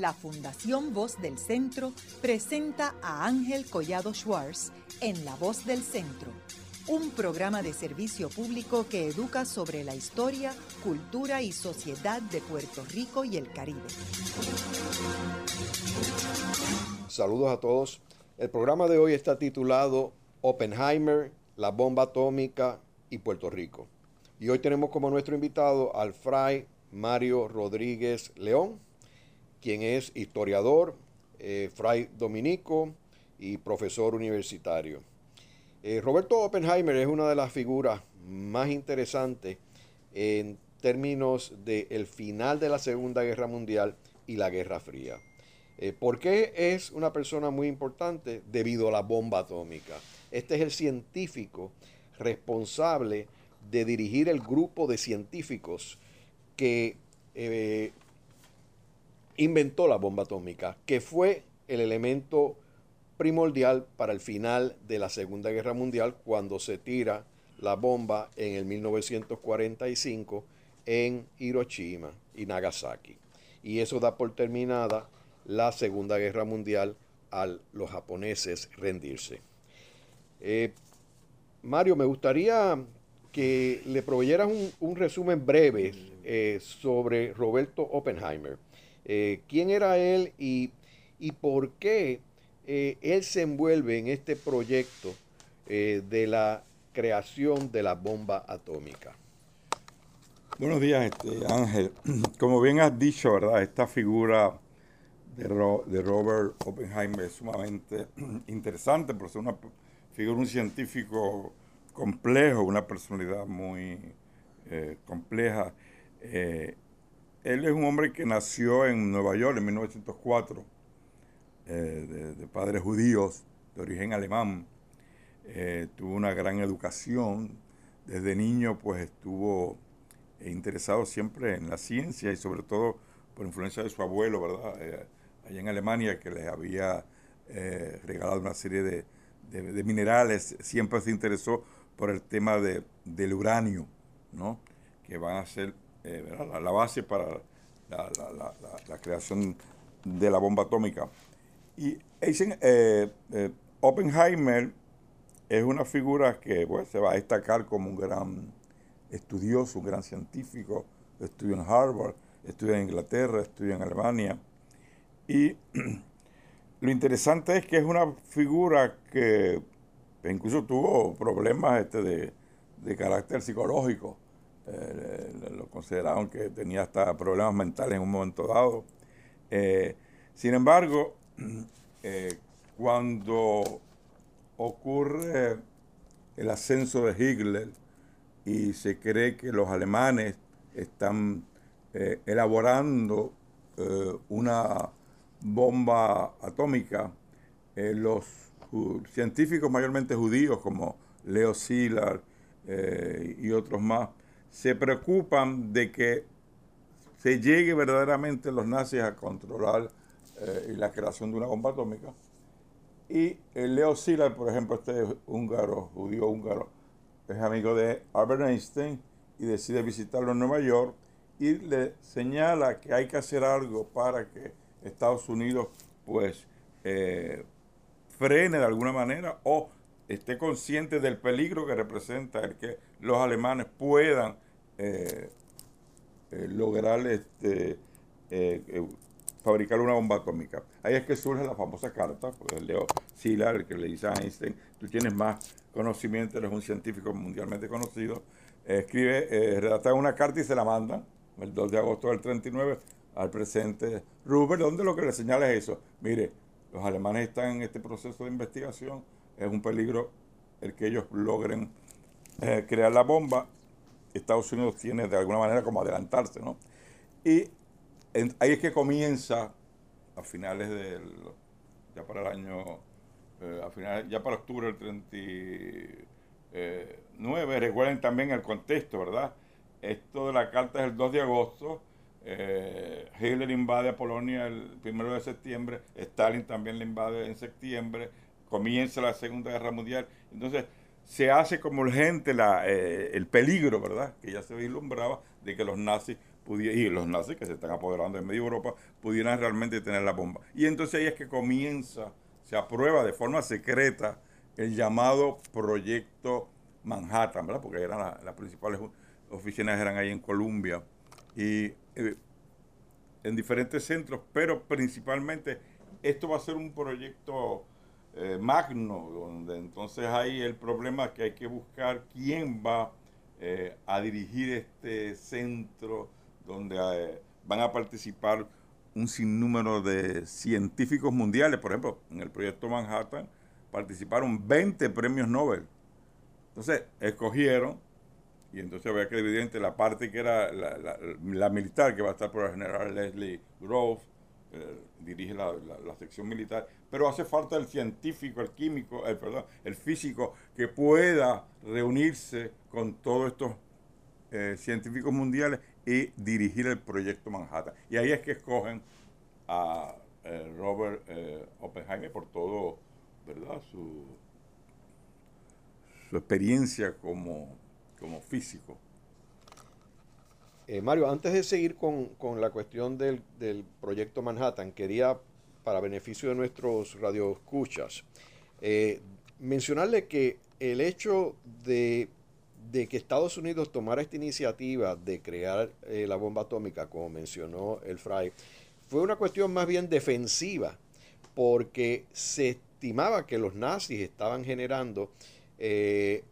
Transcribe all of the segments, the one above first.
la Fundación Voz del Centro presenta a Ángel Collado Schwartz en La Voz del Centro, un programa de servicio público que educa sobre la historia, cultura y sociedad de Puerto Rico y el Caribe. Saludos a todos. El programa de hoy está titulado Oppenheimer, la bomba atómica y Puerto Rico. Y hoy tenemos como nuestro invitado al fray Mario Rodríguez León, quien es historiador, eh, fray dominico y profesor universitario. Eh, Roberto Oppenheimer es una de las figuras más interesantes en términos del final de la Segunda Guerra Mundial y la Guerra Fría. Eh, ¿Por qué es una persona muy importante? Debido a la bomba atómica. Este es el científico responsable de dirigir el grupo de científicos que inventó la bomba atómica, que fue el elemento primordial para el final de la Segunda Guerra Mundial cuando se tira la bomba en el 1945 en Hiroshima y Nagasaki. Y eso da por terminada la Segunda Guerra Mundial a los japoneses rendirse. Eh, Mario, me gustaría que le proveyeras un, resumen breve eh, sobre Roberto Oppenheimer. Eh, quién era él y, por qué eh, él se envuelve en este proyecto eh, de la creación de la bomba atómica. Buenos días, este, Ángel. Como bien has dicho, ¿verdad? Esta figura de, de Robert Oppenheimer es sumamente interesante, porque es una figura, un científico complejo, una personalidad muy compleja. Él es un hombre que nació en Nueva York en 1904, eh, de, padres judíos, de origen alemán. Eh, tuvo una gran educación. Desde niño, pues estuvo interesado siempre en la ciencia y sobre todo por influencia de su abuelo, ¿verdad? Eh, allá en Alemania, que les había regalado una serie de, minerales. Siempre se interesó por el tema del uranio, ¿no? Que van a ser eh, la, base para la, creación de la bomba atómica. Y eh, eh, Oppenheimer es una figura que pues, se va a destacar como un gran estudioso, un gran científico, estudió en Harvard, estudió en Inglaterra, estudió en Alemania. Y lo interesante es que es una figura que incluso tuvo problemas este, de, de carácter psicológico eh, lo consideraron que tenía hasta problemas mentales en un momento dado. Eh, sin embargo, eh, cuando ocurre el ascenso de Hitler y se cree que los alemanes están elaborando una bomba atómica, los científicos mayormente judíos como Leo Szilard y otros más, se preocupan de que se llegue verdaderamente los nazis a controlar eh, la creación de una bomba atómica. Y el Leo Szilard, por ejemplo, este húngaro, judío húngaro, es amigo de Albert Einstein y decide visitarlo en Nueva York y le señala que hay que hacer algo para que Estados Unidos pues eh, frene de alguna manera o esté consciente del peligro que representa el que los alemanes puedan eh, eh, lograr este, eh, fabricar una bomba atómica. Ahí es que surge la famosa carta, pues Leo Szilard, el que le dice a Einstein, tú tienes más conocimiento, eres un científico mundialmente conocido, escribe, redacta una carta y se la mandan el 2 de agosto del 39 al presidente Rupert, donde lo que le señala es eso. Mire, los alemanes están en este proceso de investigación, es un peligro el que ellos logren crear la bomba Estados Unidos tiene de alguna manera como adelantarse, ¿no? Y ahí es que comienza a finales del, ya para el año, eh, a ya para octubre del 39, recuerden también el contexto, ¿verdad? Esto de la carta es el 2 de agosto, eh, Hitler invade a Polonia el 1 de septiembre, Stalin también le invade en septiembre, comienza la Segunda Guerra Mundial, entonces se hace como urgente la, eh, el peligro, ¿verdad? Que ya se vislumbraba de que los nazis y los nazis que se están apoderando de medio Europa, pudieran realmente tener la bomba. Y entonces ahí es que comienza, se aprueba de forma secreta el llamado Proyecto Manhattan, ¿verdad? Porque eran las principales oficinas eran ahí en Colombia y eh, en diferentes centros, pero principalmente esto va a ser un proyecto eh, magno, donde entonces hay el problema que hay que buscar quién va eh, a dirigir este centro, donde van a participar un sinnúmero de científicos mundiales. Por ejemplo, en el proyecto Manhattan participaron 20 premios Nobel. Entonces, escogieron y entonces había que dividir entre la parte que era la, militar, que va a estar por el general Leslie Grove, eh, dirige la, sección militar, pero hace falta el científico, el químico, el, perdón, el físico, que pueda reunirse con todos estos eh, científicos mundiales y dirigir el proyecto Manhattan. Y ahí es que escogen a eh, Robert Oppenheimer por todo, ¿verdad? Su, su experiencia como como físico. Eh, Mario, antes de seguir con, la cuestión del, proyecto Manhattan, quería, para beneficio de nuestros radioescuchas, eh, mencionarle que el hecho de, que Estados Unidos tomara esta iniciativa de crear eh, la bomba atómica, como mencionó el Fry, fue una cuestión más bien defensiva, porque se estimaba que los nazis estaban generando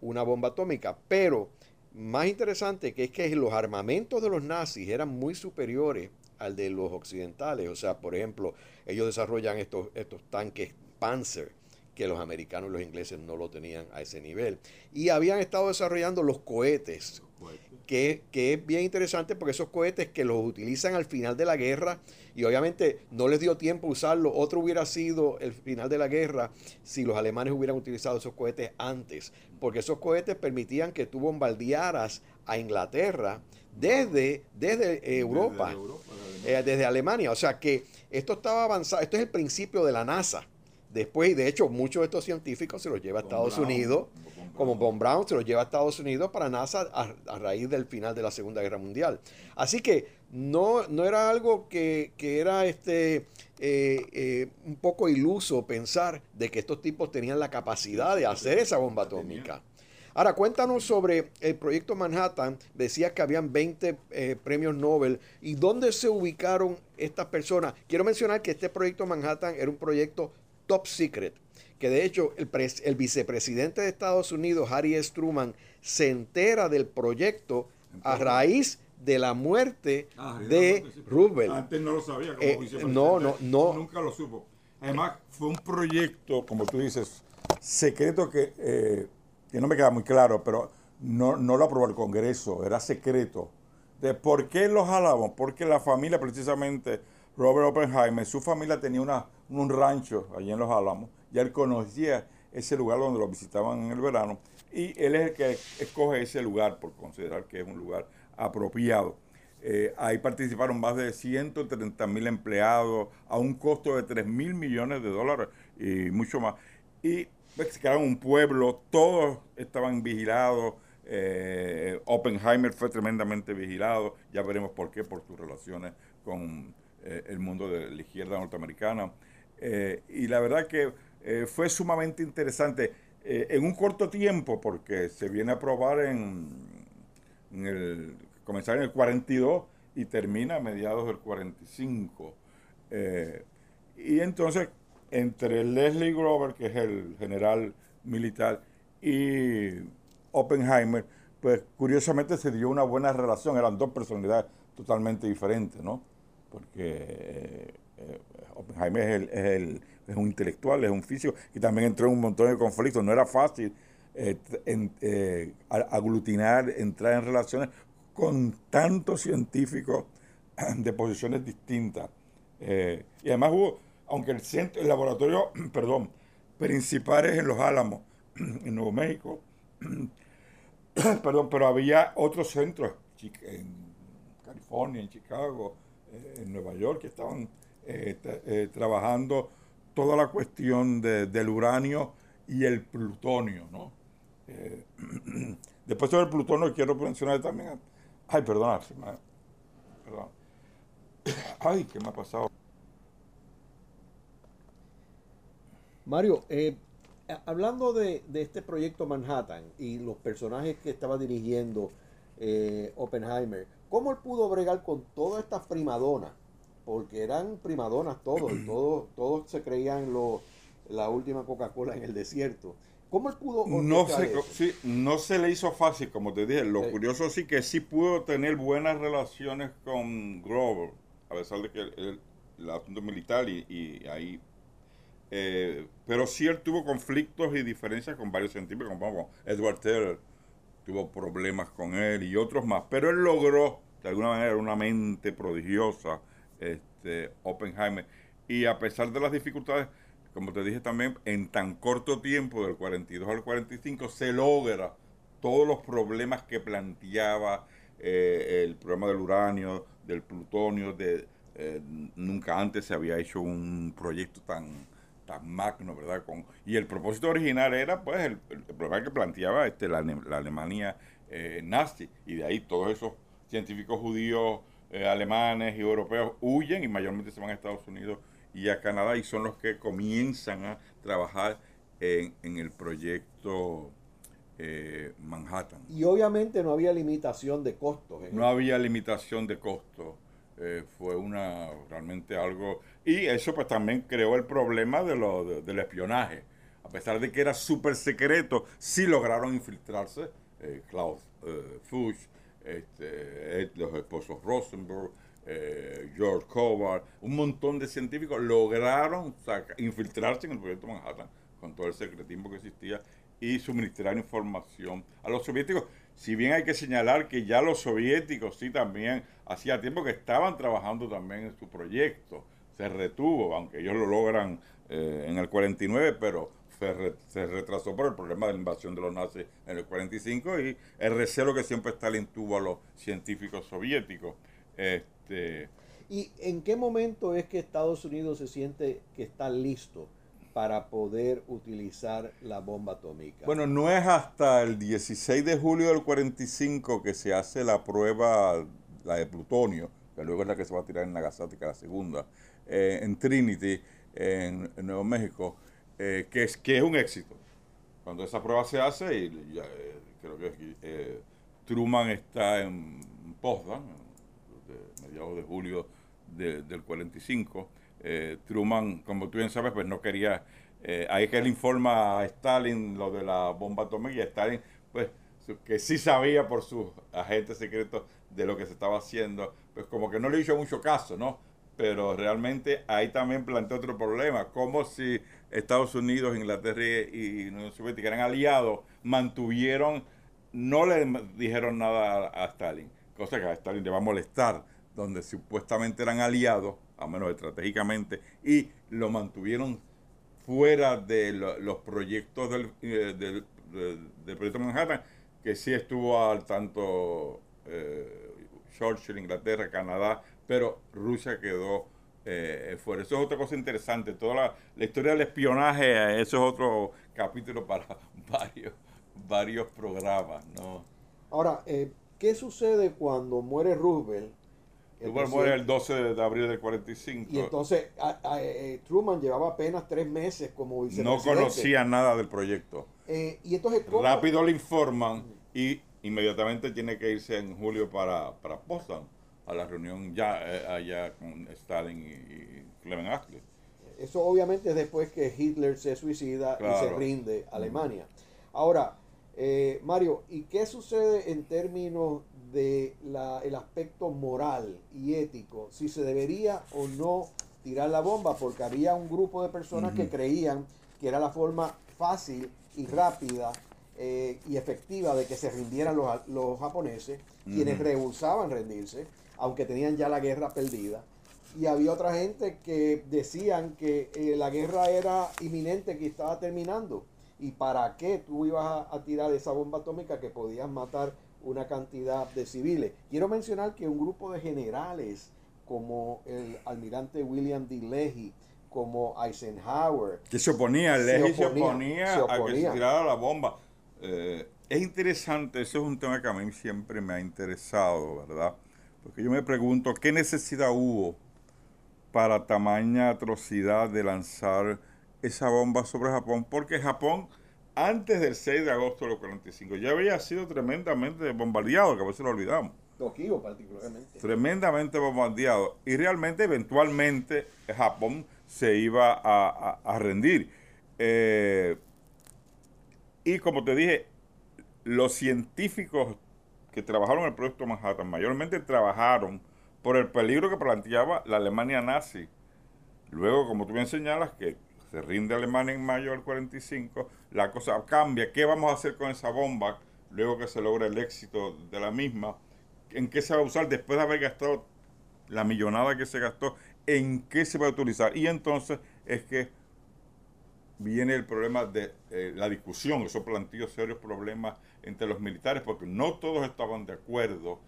una bomba atómica, pero más interesante que es que los armamentos de los nazis eran muy superiores al de los occidentales. O sea, por ejemplo, ellos desarrollan estos, estos tanques Panzer que los americanos y los ingleses no lo tenían a ese nivel. Y habían estado desarrollando los cohetes, que, que, es bien interesante porque esos cohetes que los utilizan al final de la guerra, y obviamente no les dio tiempo a usarlo, otro hubiera sido el final de la guerra si los alemanes hubieran utilizado esos cohetes antes, porque esos cohetes permitían que tú bombardearas a Inglaterra desde, desde Europa, desde, eh, desde Alemania. O sea que esto estaba avanzado, esto es el principio de la NASA. Después, y de hecho, muchos de estos científicos se los lleva a Estados Unidos, como Von Braun se los lleva a Estados Unidos para NASA a, raíz del final de la Segunda Guerra Mundial. Así que no, no era algo que, era este, eh, eh, un poco iluso pensar de que estos tipos tenían la capacidad de hacer esa bomba atómica. Ahora, cuéntanos sobre el proyecto Manhattan. Decías que habían 20 eh, premios Nobel. ¿Y dónde se ubicaron estas personas? Quiero mencionar que este proyecto Manhattan era un proyecto top secret, que de hecho el, el vicepresidente de Estados Unidos, Harry S. Truman, se entera del proyecto a raíz de la muerte ah, de Roosevelt. Antes no lo sabía como eh, No, no, no. Nunca lo supo. Además, fue un proyecto, como tú dices, secreto que, eh, que no me queda muy claro, pero no, no lo aprobó el Congreso, era secreto. ¿De por qué los jalamos? Porque la familia, precisamente, Robert Oppenheimer, su familia tenía una un rancho allí en Los Álamos, ya él conocía ese lugar donde lo visitaban en el verano y él es el que escoge ese lugar por considerar que es un lugar apropiado. Eh, ahí participaron más de 130 mil empleados a un costo de 3 mil millones de dólares y mucho más. Y pues, se un pueblo, todos estaban vigilados. Eh, Oppenheimer fue tremendamente vigilado, ya veremos por qué, por sus relaciones con eh, el mundo de la izquierda norteamericana. Y la verdad que eh, fue sumamente interesante eh, en un corto tiempo, porque se viene a aprobar en, el, comenzar en el 42 y termina a mediados del 45. y entonces, entre Leslie Grover, que es el general militar, y Oppenheimer, pues curiosamente se dio una buena relación, eran dos personalidades totalmente diferentes, ¿no? Porque Jaime es, un intelectual, es un físico, y también entró en un montón de conflictos. No era fácil eh, eh, aglutinar, entrar en relaciones con tantos científicos de posiciones distintas. Eh, y además hubo, aunque el centro, el laboratorio, perdón, principal es en Los Álamos, en Nuevo México, perdón, pero había otros centros en California, en Chicago, en Nueva York, que estaban trabajando toda la cuestión del uranio y el plutonio, ¿no? Eh, después sobre el plutonio quiero mencionar también, ay, perdona, perdón. Ay, ¿qué me ha pasado? Mario, eh, hablando de, este proyecto Manhattan y los personajes que estaba dirigiendo eh, Oppenheimer, ¿cómo él pudo bregar con todas estas primadonas? Porque eran primadonas todos, todos, todos se creían lo, la última Coca-Cola en el desierto. ¿Cómo él pudo no se, sí, no se le hizo fácil, como te dije. Lo curioso sí que sí pudo tener buenas relaciones con Grover, a pesar de que el, asunto militar y, y ahí eh, pero sí él tuvo conflictos y diferencias con varios científicos, como Edward Teller tuvo problemas con él y otros más. Pero él logró, de alguna manera, una mente prodigiosa, este, Oppenheimer. Y a pesar de las dificultades, como te dije también, en tan corto tiempo, del 42 al 45, se logra todos los problemas que planteaba eh, el problema del uranio, del plutonio, de, eh, nunca antes se había hecho un proyecto tan tan magno, ¿verdad? Y el propósito original era, pues, el, problema que planteaba este, la, Alemania eh, nazi, y de ahí todos esos científicos judíos, eh, alemanes y europeos huyen y mayormente se van a Estados Unidos y a Canadá y son los que comienzan a trabajar en, el proyecto eh, Manhattan. Y obviamente no había limitación de costos. No había limitación de costos. fue una realmente algo y eso pues también creó el problema de lo, del espionaje. A pesar de que era súper secreto, sí lograron infiltrarse. Eh, Klaus eh, Fuchs, este, los esposos Rosenberg, eh, George Kovar, un montón de científicos lograron infiltrarse en el proyecto Manhattan con todo el secretismo que existía y suministrar información a los soviéticos. Si bien hay que señalar que ya los soviéticos sí también hacía tiempo que estaban trabajando también en su proyecto se retuvo, aunque ellos lo logran eh, en el 49, pero se, retrasó por el problema de la invasión de los nazis en el 45 y el recelo que siempre Stalin tuvo a los científicos soviéticos. Este, ¿Y en qué momento es que Estados Unidos se siente que está listo para poder utilizar la bomba atómica? Bueno, no es hasta el 16 de julio del 45 que se hace la prueba, la de plutonio, que luego es la que se va a tirar en Nagasaki, la segunda. Eh, en Trinity, en, Nuevo México, eh, que, es, que es un éxito. Cuando esa prueba se hace, y eh, creo que Truman está en Potsdam, de mediados de julio del 45, Truman, como tú bien sabes, pues no quería, ahí que él informa a Stalin lo de la bomba atómica y Stalin, pues que sí sabía por sus agentes secretos de lo que se estaba haciendo, pues como que no le hizo mucho caso, ¿no? Pero realmente ahí también plantea otro problema, como si Estados Unidos, Inglaterra y Unión Soviética eran aliados, mantuvieron, no le dijeron nada a, Stalin, cosa que a Stalin le va a molestar, donde supuestamente eran aliados, a menos estratégicamente, y lo mantuvieron fuera de los proyectos del, eh, del, proyecto Manhattan, que sí estuvo al tanto eh, Churchill, Inglaterra, Canadá, pero Rusia quedó eh, fuera. Eso es otra cosa interesante. Toda la, historia del espionaje, eso es otro capítulo para varios, varios programas. ¿no? Ahora, eh, ¿qué sucede cuando muere Roosevelt? Roosevelt muere el 12 de abril del 45. Y entonces eh, Truman llevaba apenas tres meses como vicepresidente. No conocía nada del proyecto. y entonces, Rápido le informan y inmediatamente tiene que irse en julio para, para Boston a la reunión ya eh, allá con Stalin y, Clement Attlee. Eso obviamente es después que Hitler se suicida y se rinde a Alemania. Ahora, eh, Mario, ¿y qué sucede en términos de el aspecto moral y ético? Si se debería o no tirar la bomba, porque había un grupo de personas que creían que era la forma fácil y rápida eh, y efectiva de que se rindieran los, los japoneses, quienes rehusaban rendirse aunque tenían ya la guerra perdida. Y había otra gente que decían que eh, la guerra era inminente, que estaba terminando. ¿Y para qué tú ibas a, tirar esa bomba atómica que podías matar una cantidad de civiles? Quiero mencionar que un grupo de generales como el almirante William D. Leahy, como Eisenhower. Que se oponía, Leahy se oponía, a que se tirara la bomba. Eh, es interesante, eso es un tema que a mí siempre me ha interesado, ¿verdad? Porque yo me pregunto, ¿qué necesidad hubo para tamaña atrocidad de lanzar esa bomba sobre Japón? Porque Japón, antes del 6 de agosto de 45, ya había sido tremendamente bombardeado, que a veces lo olvidamos. Tokio particularmente. Tremendamente bombardeado. Y realmente, eventualmente, Japón se iba a, rendir. Eh, y como te dije, los científicos que trabajaron en el proyecto Manhattan mayormente trabajaron por el peligro que planteaba la Alemania nazi. Luego, como tú bien señalas, que se rinde Alemania en mayo del 45, la cosa cambia. ¿Qué vamos a hacer con esa bomba luego que se logra el éxito de la misma? ¿En qué se va a usar después de haber gastado la millonada que se gastó? ¿En qué se va a utilizar? Y entonces es que viene el problema de eh, la discusión, eso planteó serios problemas entre los militares porque no todos estaban de acuerdo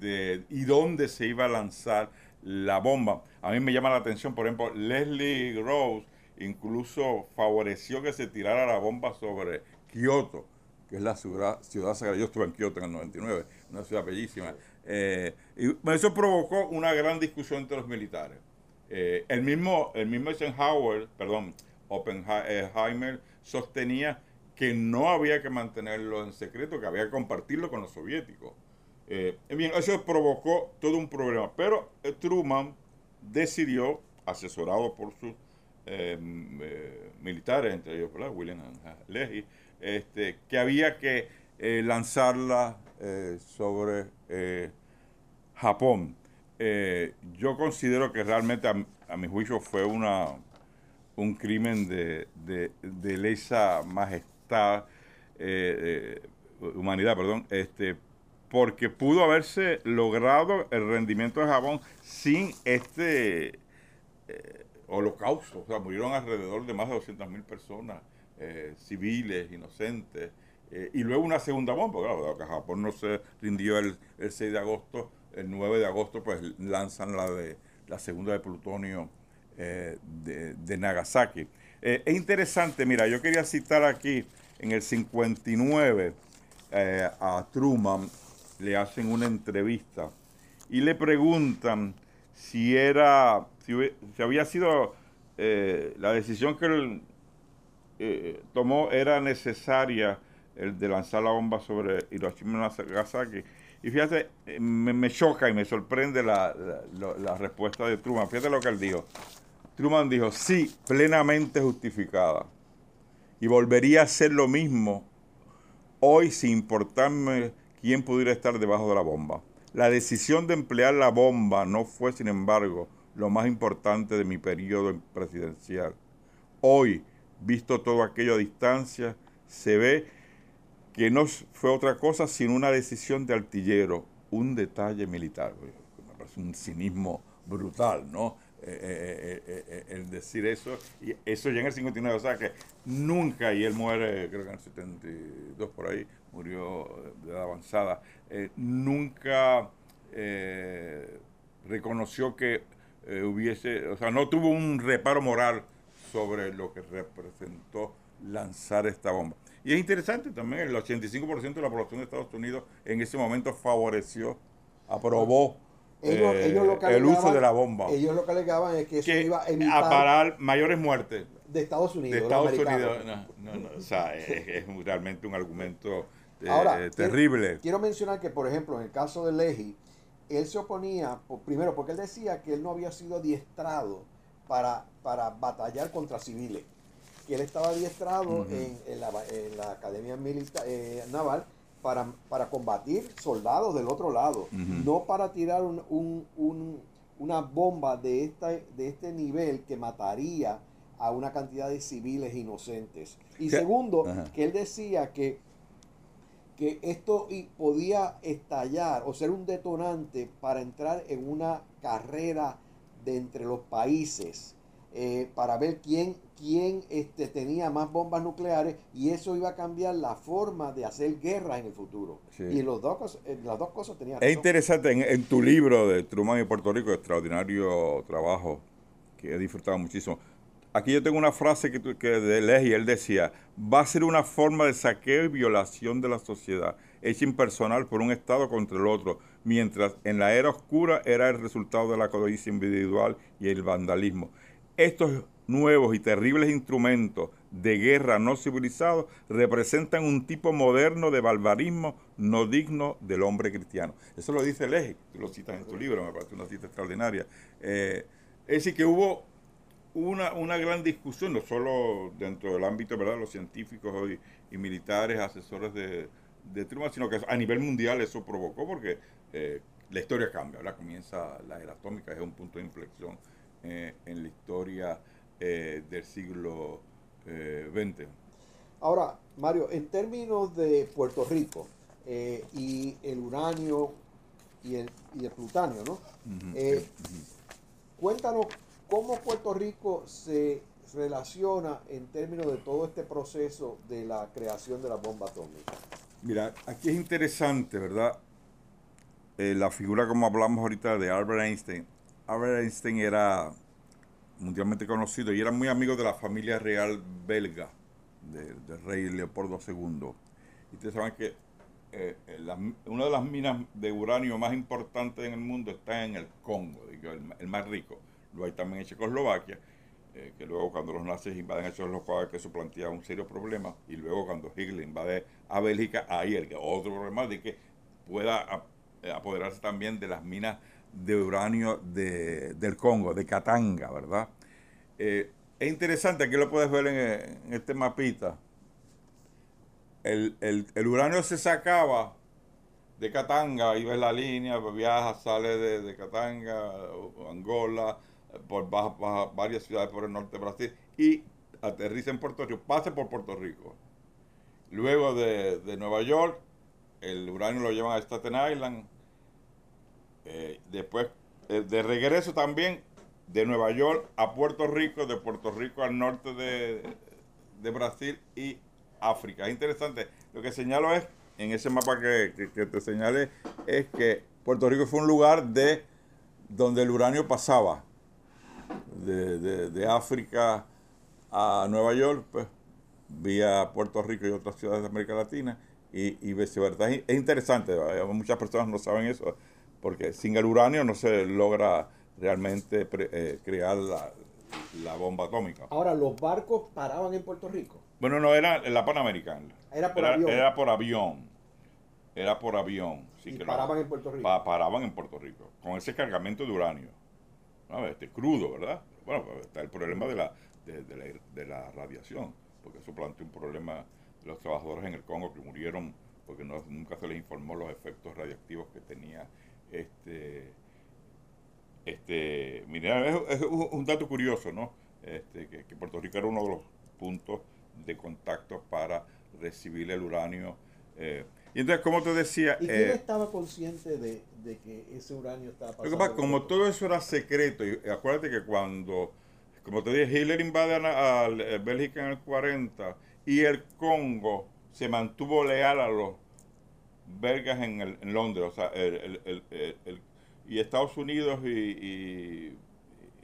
de y dónde se iba a lanzar la bomba. A mí me llama la atención, por ejemplo, Leslie Rose incluso favoreció que se tirara la bomba sobre Kioto, que es la ciudad, ciudad sagrada. Yo estuve en Kioto en el 99, una ciudad bellísima. Eh, y eso provocó una gran discusión entre los militares. Eh, el mismo, el mismo Eisenhower, perdón, Oppenheimer sostenía que no había que mantenerlo en secreto, que había que compartirlo con los soviéticos. Eh, bien, eso provocó todo un problema, pero eh, Truman decidió, asesorado por sus eh, militares, entre ellos William Leahy, este, que había que lanzarla sobre Japón. yo considero que realmente a mi juicio fue una un crimen de, de, lesa majestad, eh, humanidad, perdón, este, porque pudo haberse logrado el rendimiento de Japón sin este eh, holocausto. O sea, murieron alrededor de más de 200 mil personas, eh, civiles, inocentes. y luego una segunda bomba, claro, que Japón no se rindió el, el 6 de agosto, el 9 de agosto, pues lanzan la de la segunda de plutonio eh, de, Nagasaki. Eh, es interesante, mira, yo quería citar aquí, en el 59, eh, a Truman le hacen una entrevista y le preguntan si era, si, había sido la decisión que él tomó era necesaria el de lanzar la bomba sobre Hiroshima y Nagasaki. Y fíjate, me, choca y me sorprende la, la, respuesta de Truman. Fíjate lo que él dijo. Truman dijo, sí, plenamente justificada. Y volvería a hacer lo mismo hoy sin importarme quién pudiera estar debajo de la bomba. La decisión de emplear la bomba no fue, sin embargo, lo más importante de mi periodo presidencial. Hoy, visto todo aquello a distancia, se ve que no fue otra cosa sino una decisión de artillero, un detalle militar. Me parece un cinismo brutal, ¿no? Eh, eh, eh, el decir eso, y eso ya en el 59, o sea que nunca, y él muere, creo que en el 72 por ahí, murió de edad avanzada, nunca reconoció que hubiese, o sea, no tuvo un reparo moral sobre lo que representó lanzar esta bomba. Y es interesante también, el 85% de la población de Estados Unidos en ese momento favoreció, aprobó ellos, eh, el uso de la bomba. Ellos lo que alegaban es que eso iba a evitar... A parar mayores muertes. De Estados Unidos. De Estados Unidos. No, no, o sea, es, realmente un argumento eh, terrible. Quiero, mencionar que, por ejemplo, en el caso de Leji, él se oponía, primero, porque él decía que él no había sido adiestrado para, para batallar contra civiles. Que él estaba adiestrado en, la, en, la, Academia Militar eh, Naval para, para combatir soldados del otro lado, no para tirar un, una bomba de, esta, de este nivel que mataría a una cantidad de civiles inocentes. Y segundo, que él decía que, que esto podía estallar o ser un detonante para entrar en una carrera de entre los países eh, para ver quién, quién este, tenía más bombas nucleares y eso iba a cambiar la forma de hacer guerra en el futuro. Y los dos, eh, las dos cosas tenían Es interesante, en, tu libro de Truman y Puerto Rico, extraordinario trabajo que he disfrutado muchísimo. Aquí yo tengo una frase que, que de Leji, él decía, va a ser una forma de saqueo y violación de la sociedad, hecha impersonal por un Estado contra el otro, mientras en la era oscura era el resultado de la codicia individual y el vandalismo. Estos nuevos y terribles instrumentos de guerra no civilizados representan un tipo moderno de barbarismo no digno del hombre cristiano. Eso lo dice Leje, tú lo citas en tu libro, me parece una cita extraordinaria. Eh, es decir, que hubo una, una, gran discusión, no solo dentro del ámbito de los científicos y, militares, asesores de, de Truman, sino que a nivel mundial eso provocó porque eh, la historia cambia, ahora comienza la era atómica, es un punto de inflexión eh, en la historia eh, del siglo XX. Ahora, Mario, en términos de Puerto Rico y el uranio y el, y el plutonio, ¿no? Cuéntanos cómo Puerto Rico se relaciona en términos de todo este proceso de la creación de la bomba atómica. Mira, aquí es interesante, ¿verdad? Eh, la figura, como hablamos ahorita, de Albert Einstein. Albert Einstein era mundialmente conocido y era muy amigo de la familia real belga, del rey Leopoldo II. Y ustedes saben que eh, una de las minas de uranio más importantes en el mundo está en el Congo, el, más rico. Lo hay también en Checoslovaquia, eh, que luego cuando los nazis invaden a Checoslovaquia eso plantea un serio problema. Y luego cuando Hitler invade a Bélgica, hay el otro problema de que pueda eh, apoderarse también de las minas de uranio de, del Congo, de Katanga, ¿verdad? es interesante, aquí lo puedes ver en este mapita el, uranio se sacaba de Katanga, iba en la línea, viaja, sale de, de Katanga, Angola, por varias ciudades por el norte de Brasil y aterriza en Puerto Rico, pasa por Puerto Rico. Luego de, Nueva York, el uranio lo llevan a Staten Island. Eh, después, eh, de regreso también, de Nueva York a Puerto Rico, de Puerto Rico al norte de, de Brasil y África. Es interesante. Lo que señalo es, en ese mapa que, te señalé, es que Puerto Rico fue un lugar de donde el uranio pasaba de, África a Nueva York, pues vía Puerto Rico y otras ciudades de América Latina y, y viceversa. Es, interesante, muchas personas no saben eso, porque sin el uranio no se logra realmente eh, crear la, la bomba atómica. Ahora, ¿los barcos paraban en Puerto Rico? Bueno, no, era la Panamericana. Era por avión. Era por avión. Era por avión. Sí, que paraban en Puerto Rico. paraban en Puerto Rico. Con ese cargamento de uranio. Este, crudo, ¿verdad? Bueno, pues, está el problema de la, de, la, radiación. Porque eso planteó un problema de los trabajadores en el Congo que murieron porque nunca se les informó los efectos radiactivos que tenía este este mira, es, un dato curioso, ¿no? Este, que, que Puerto Rico era uno de los puntos de contacto para recibir el uranio. Eh, y entonces, como te decía... ¿Y quién eh, estaba consciente de, que ese uranio estaba pasando? como todo eso era secreto, y acuérdate que cuando, como te dije, Hitler invade a, eh, Bélgica en el 40 y el Congo se mantuvo leal a los belgas en, el, en Londres, o sea, el, y Estados Unidos y,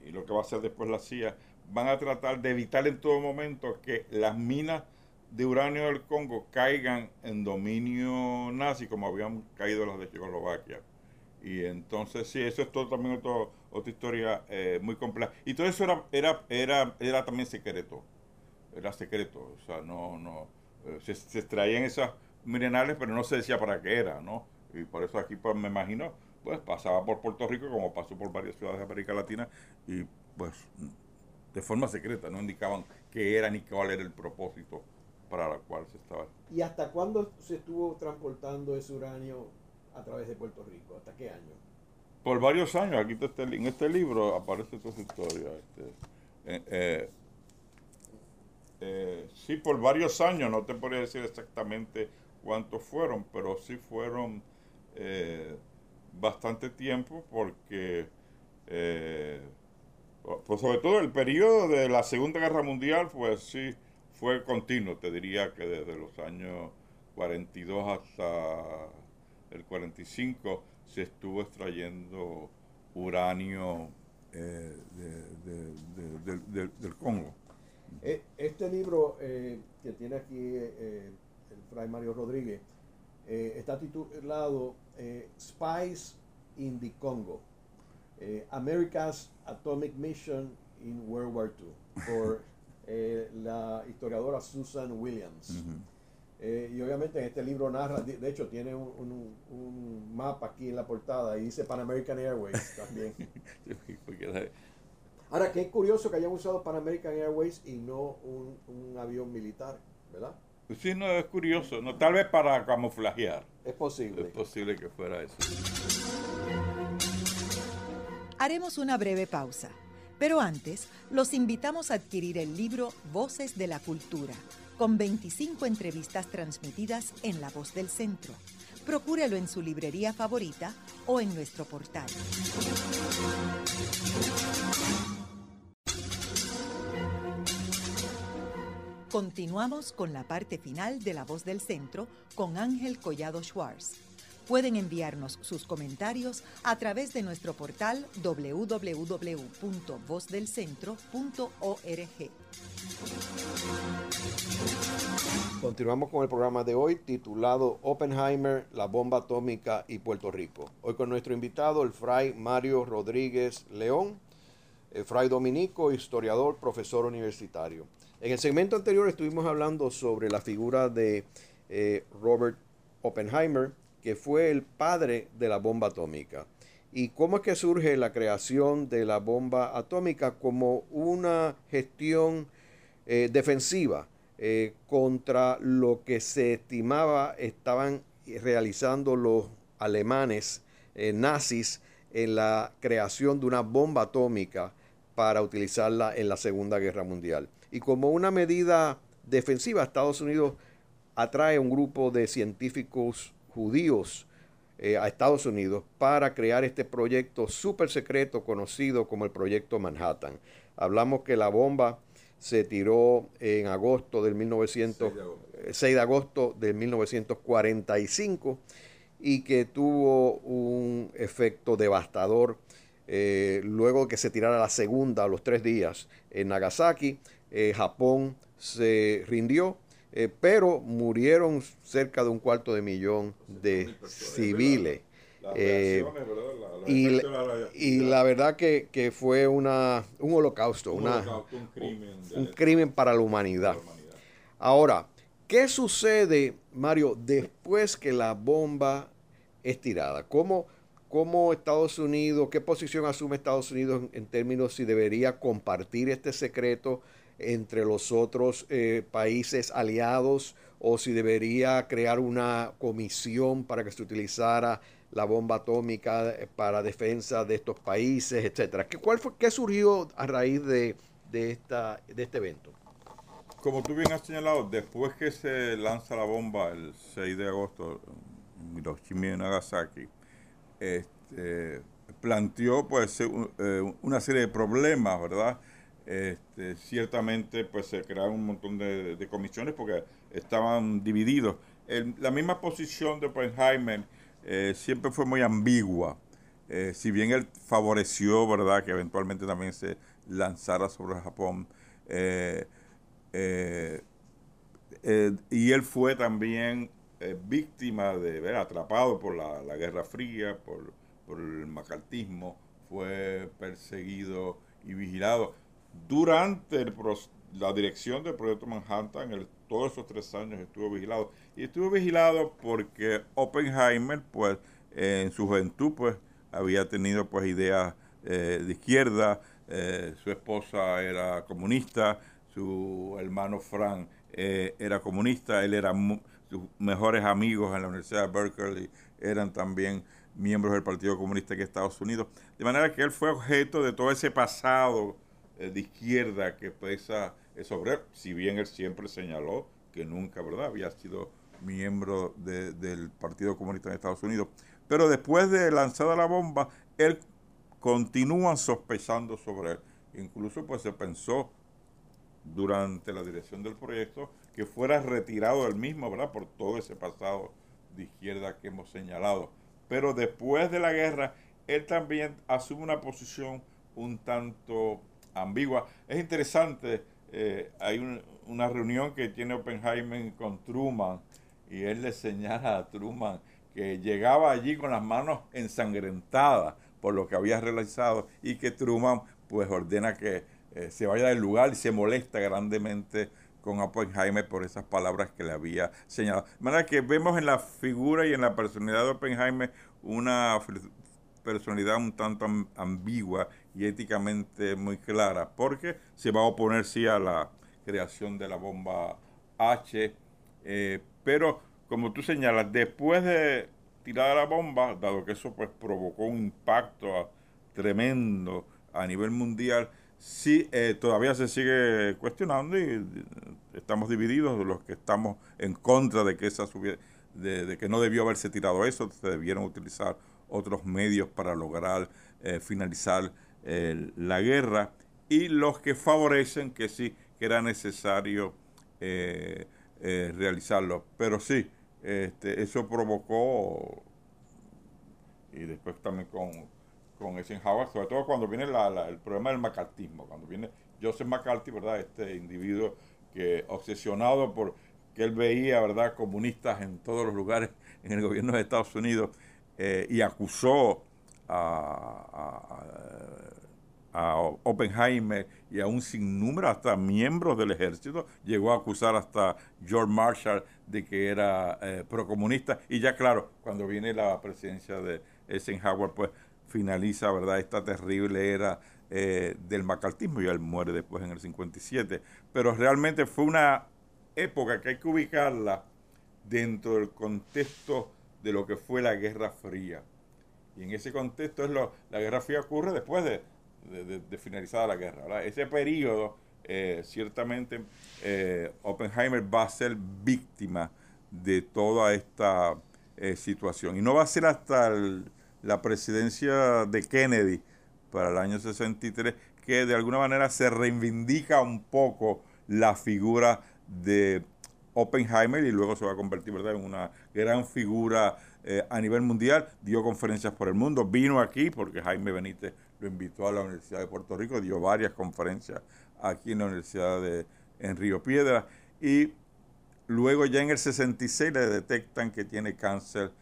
y lo que va a hacer después la CIA van a tratar de evitar en todo momento que las minas de uranio del Congo caigan en dominio nazi como habían caído las de Checoslovaquia. Y entonces sí, eso es todo también otro, otra historia eh, muy compleja. Y todo eso era, era, era, era también secreto. Era secreto. O sea, no, no. Eh, se, se, extraían esas minerales, pero no se decía para qué era, ¿no? Y por eso aquí pues, me imagino, pues pasaba por Puerto Rico como pasó por varias ciudades de América Latina y pues de forma secreta, no indicaban qué era ni cuál era el propósito para la cual se estaba. ¿Y hasta cuándo se estuvo transportando ese uranio a través de Puerto Rico? ¿Hasta qué año? Por varios años, aquí está, en este libro aparece toda esa historia. Este, eh, eh, eh, sí, por varios años, no te podría decir exactamente cuántos fueron, pero sí fueron bastante tiempo porque pues sobre todo el periodo de la Segunda Guerra Mundial, pues sí, fue continuo, te diría que desde los años 42 hasta el 45 se estuvo extrayendo uranio eh, del Congo. Eh, este libro eh, que tiene aquí el fray Mario Rodríguez eh, está titulado eh, Spies in the Congo, eh, America's Atomic Mission in World War II, por la historiadora Susan Williams. y obviamente en este libro narra, de, hecho tiene un, un, mapa aquí en la portada y dice Pan American Airways también. Ahora, qué curioso que hayan usado Pan American Airways y no un, un avión militar, ¿verdad? Pues sí, no, es curioso. No, tal vez para camuflajear. Es posible. Es posible que fuera eso. Haremos una breve pausa. Pero antes, los invitamos a adquirir el libro Voces de la Cultura, con 25 entrevistas transmitidas en La Voz del Centro. Procúrelo en su librería favorita o en nuestro portal. Continuamos con la parte final de La Voz del Centro con Ángel Collado Schwartz. Pueden enviarnos sus comentarios a través de nuestro portal www.vozdelcentro.org. Continuamos con el programa de hoy titulado Oppenheimer, la bomba atómica y Puerto Rico. Hoy con nuestro invitado, el fray Mario Rodríguez León, el fray dominico, historiador, profesor universitario. En el segmento anterior estuvimos hablando sobre la figura de eh, Robert Oppenheimer, que fue el padre de la bomba atómica. Y cómo es que surge la creación de la bomba atómica como una gestión eh, defensiva eh, contra lo que se estimaba estaban realizando los alemanes nazis en la creación de una bomba atómica para utilizarla en la Segunda Guerra Mundial. Y como una medida defensiva, Estados Unidos atrae un grupo de científicos judíos eh, a Estados Unidos para crear este proyecto súper secreto conocido como el Proyecto Manhattan. Hablamos que la bomba se tiró en agosto del 1900, 6 de agosto, de 1945 y que tuvo un efecto devastador eh, luego que se tirara la segunda a los tres días en Nagasaki. Eh, Japón se rindió, eh, pero murieron cerca de un cuarto de millón de civiles. Eh, y, la, verdad que, fue una, un holocausto, un, crimen, para la humanidad. Ahora, ¿qué sucede, Mario, después que la bomba es tirada? ¿Cómo, cómo Estados Unidos, qué posición asume Estados Unidos en, en términos si debería compartir este secreto? Entre los otros eh, países aliados o si debería crear una comisión para que se utilizara la bomba atómica eh, para defensa de estos países, etcétera. ¿Qué, cuál fue, ¿Qué surgió a raíz de, esta, de este evento? Como tú bien has señalado, después que se lanza la bomba el 6 de agosto en Hiroshima y Nagasaki, este, planteó pues eh, una serie de problemas, ¿verdad? Este, ciertamente pues se crearon un montón de, comisiones porque estaban divididos. la misma posición de Oppenheimer eh, siempre fue muy ambigua. Eh, si bien él favoreció, ¿verdad?, que eventualmente también se lanzara sobre Japón. Eh, y él fue también víctima de ver atrapado por la, Guerra Fría, por, por el macartismo, fue perseguido y vigilado durante la dirección del proyecto Manhattan, el, todos esos tres años estuvo vigilado. Y estuvo vigilado porque Oppenheimer, pues, en su juventud, pues, había tenido, pues, ideas eh, de izquierda. Eh, su esposa era comunista, su hermano Frank eh, era comunista, él era sus mejores amigos en la Universidad de Berkeley eran también miembros del Partido Comunista de Estados Unidos. De manera que él fue objeto de todo ese pasado de izquierda que pesa sobre él, si bien él siempre señaló que nunca, ¿verdad?, había sido miembro del Partido Comunista de Estados Unidos. Pero después de lanzada la bomba, él continúa sospechando sobre él. Incluso pues se pensó durante la dirección del proyecto que fuera retirado del mismo, ¿verdad? Por todo ese pasado de izquierda que hemos señalado. Pero después de la guerra, él también asume una posición un tanto ambigua. Es interesante, eh, hay una reunión que tiene Oppenheimer con Truman y él le señala a Truman que llegaba allí con las manos ensangrentadas por lo que había realizado y que Truman pues ordena que eh, se vaya del lugar y se molesta grandemente con Oppenheimer por esas palabras que le había señalado. De manera que vemos en la figura y en la personalidad de Oppenheimer una personalidad un tanto ambigua y éticamente muy clara, porque se va a oponer sí a la creación de la bomba H, eh, pero como tú señalas, después de tirar la bomba, dado que eso pues provocó un impacto tremendo a nivel mundial, sí eh, todavía se sigue cuestionando y estamos divididos los que estamos en contra de que esa de, que no debió haberse tirado eso, se debieron utilizar otros medios para lograr eh, finalizar eh, la guerra y los que favorecen que sí que era necesario realizarlo, pero sí este, eso provocó y después también con con Eisenhower, sobre todo cuando viene el problema del macartismo, cuando viene Joseph McCarthy, ¿verdad? Este individuo que obsesionado por que él veía, ¿verdad?, comunistas en todos los lugares en el gobierno de Estados Unidos eh, y acusó a, a, Oppenheimer y a un sinnúmero, hasta miembros del ejército, llegó a acusar hasta George Marshall de que era eh, procomunista. Y ya claro, cuando viene la presidencia de Eisenhower, pues finaliza, ¿verdad?, esta terrible era eh, del macartismo y él muere después en el 57. Pero realmente fue una época que hay que ubicarla dentro del contexto de lo que fue la Guerra Fría. Y en ese contexto es lo, la Guerra Fría ocurre después de, de, finalizada la guerra. Ese periodo, eh, ciertamente, eh, Oppenheimer va a ser víctima de toda esta situación. Y no va a ser hasta la presidencia de Kennedy para el año 63, que de alguna manera se reivindica un poco la figura de Oppenheimer y luego se va a convertir ¿verdad? en una gran figura eh, a nivel mundial. Dio conferencias por el mundo, vino aquí porque Jaime Benítez lo invitó a la Universidad de Puerto Rico, dio varias conferencias aquí en la Universidad de en Río Piedra y luego ya en el 66 le detectan que tiene cáncer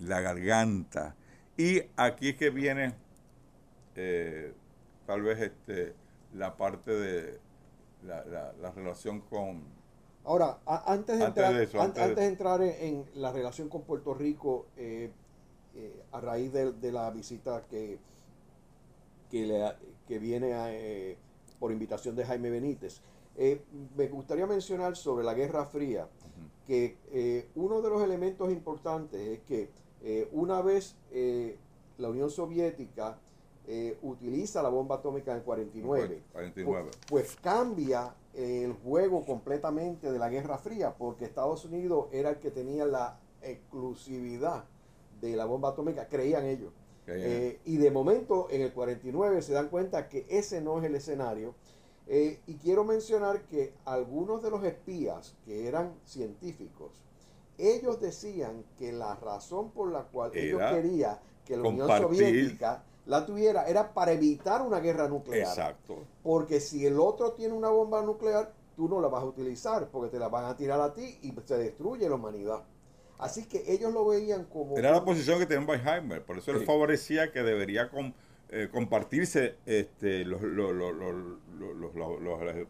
la garganta. Y aquí es que viene eh, tal vez este, la parte de la, relación con... Ahora, antes de entrar, antes, de, entrar en, la relación con Puerto Rico, eh, eh, a raíz de, la visita que, que, le, que viene por invitación de Jaime Benítez, me gustaría mencionar sobre la Guerra Fría que eh, uno de los elementos importantes es que eh, una vez eh, la Unión Soviética utiliza la bomba atómica en 49, 49. Pues, pues, cambia el juego completamente de la Guerra Fría, porque Estados Unidos era el que tenía la exclusividad de la bomba atómica, creían ellos. y de momento en el 49 se dan cuenta que ese no es el escenario eh, y quiero mencionar que algunos de los espías que eran científicos, ellos decían que la razón por la cual ellos querían que la Unión Soviética la tuviera era para evitar una guerra nuclear. Exacto. Porque si el otro tiene una bomba nuclear, tú no la vas a utilizar porque te la van a tirar a ti y se destruye la humanidad. Así que ellos lo veían como... Era la posición que tenía Weiheimer, por eso él favorecía que debería... Eh, compartirse este, los,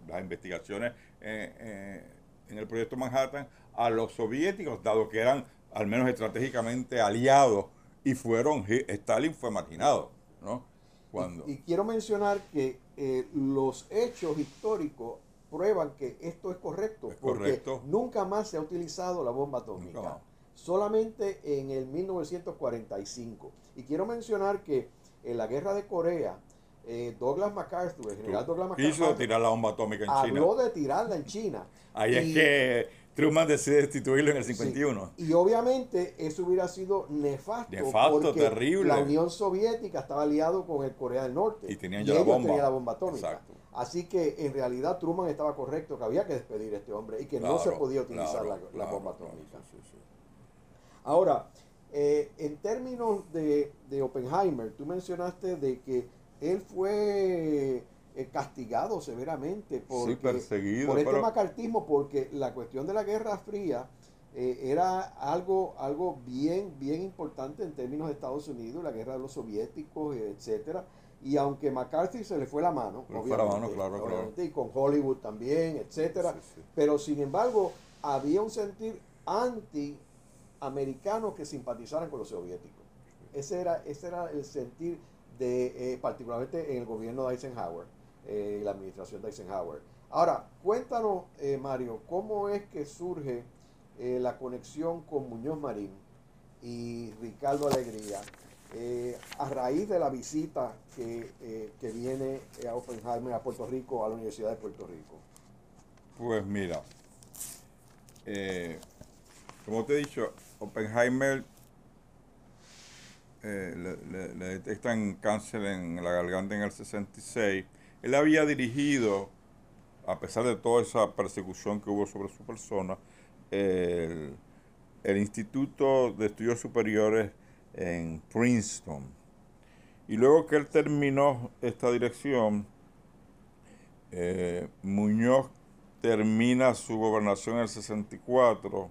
las investigaciones eh, eh, en el proyecto Manhattan a los soviéticos, dado que eran al menos estratégicamente aliados y fueron, Stalin fue marginado, ¿no? Cuando... Y, quiero mencionar que los hechos históricos prueban que esto es correcto, porque nunca más se ha utilizado la bomba atómica, solamente en el 1945. Y quiero mencionar que en la guerra de Corea, eh, Douglas MacArthur, el general Douglas MacArthur, quiso tirar la bomba atómica en China. Habló de tirarla en China. Ahí es que Truman decide destituirlo en el 51. Y obviamente eso hubiera sido nefasto. Nefasto, porque terrible. La Unión Soviética estaba aliado con el Corea del Norte. Y tenían ya la bomba. la bomba atómica. Así que en realidad Truman estaba correcto que había que despedir a este hombre y que no se podía utilizar la, bomba atómica. Ahora, eh, en términos de, Oppenheimer, tú mencionaste de que él fue eh, castigado severamente por perseguido, por este macartismo, porque la cuestión de la Guerra Fría eh, era algo, algo bien, bien importante en términos de Estados Unidos, la guerra de los soviéticos, etcétera. Y aunque McCarthy se le fue la mano, obviamente, y con Hollywood también, etcétera, pero sin embargo había un sentir anti-americano que simpatizaran con los soviéticos. Ese era, ese era el sentir de, eh, particularmente en el gobierno de Eisenhower, eh, la administración de Eisenhower. Ahora, cuéntanos, Mario, ¿cómo es que surge eh, la conexión con Muñoz Marín y Ricardo Alegría eh, a raíz de la visita que, eh, que viene a Oppenheimer a Puerto Rico, a la Universidad de Puerto Rico? Pues mira, como te he dicho, Oppenheimer le, le, detectan cáncer en la garganta en el 66. Él había dirigido, a pesar de toda esa persecución que hubo sobre su persona, el, Instituto de Estudios Superiores en Princeton. Y luego que él terminó esta dirección, eh, Muñoz termina su gobernación en el 64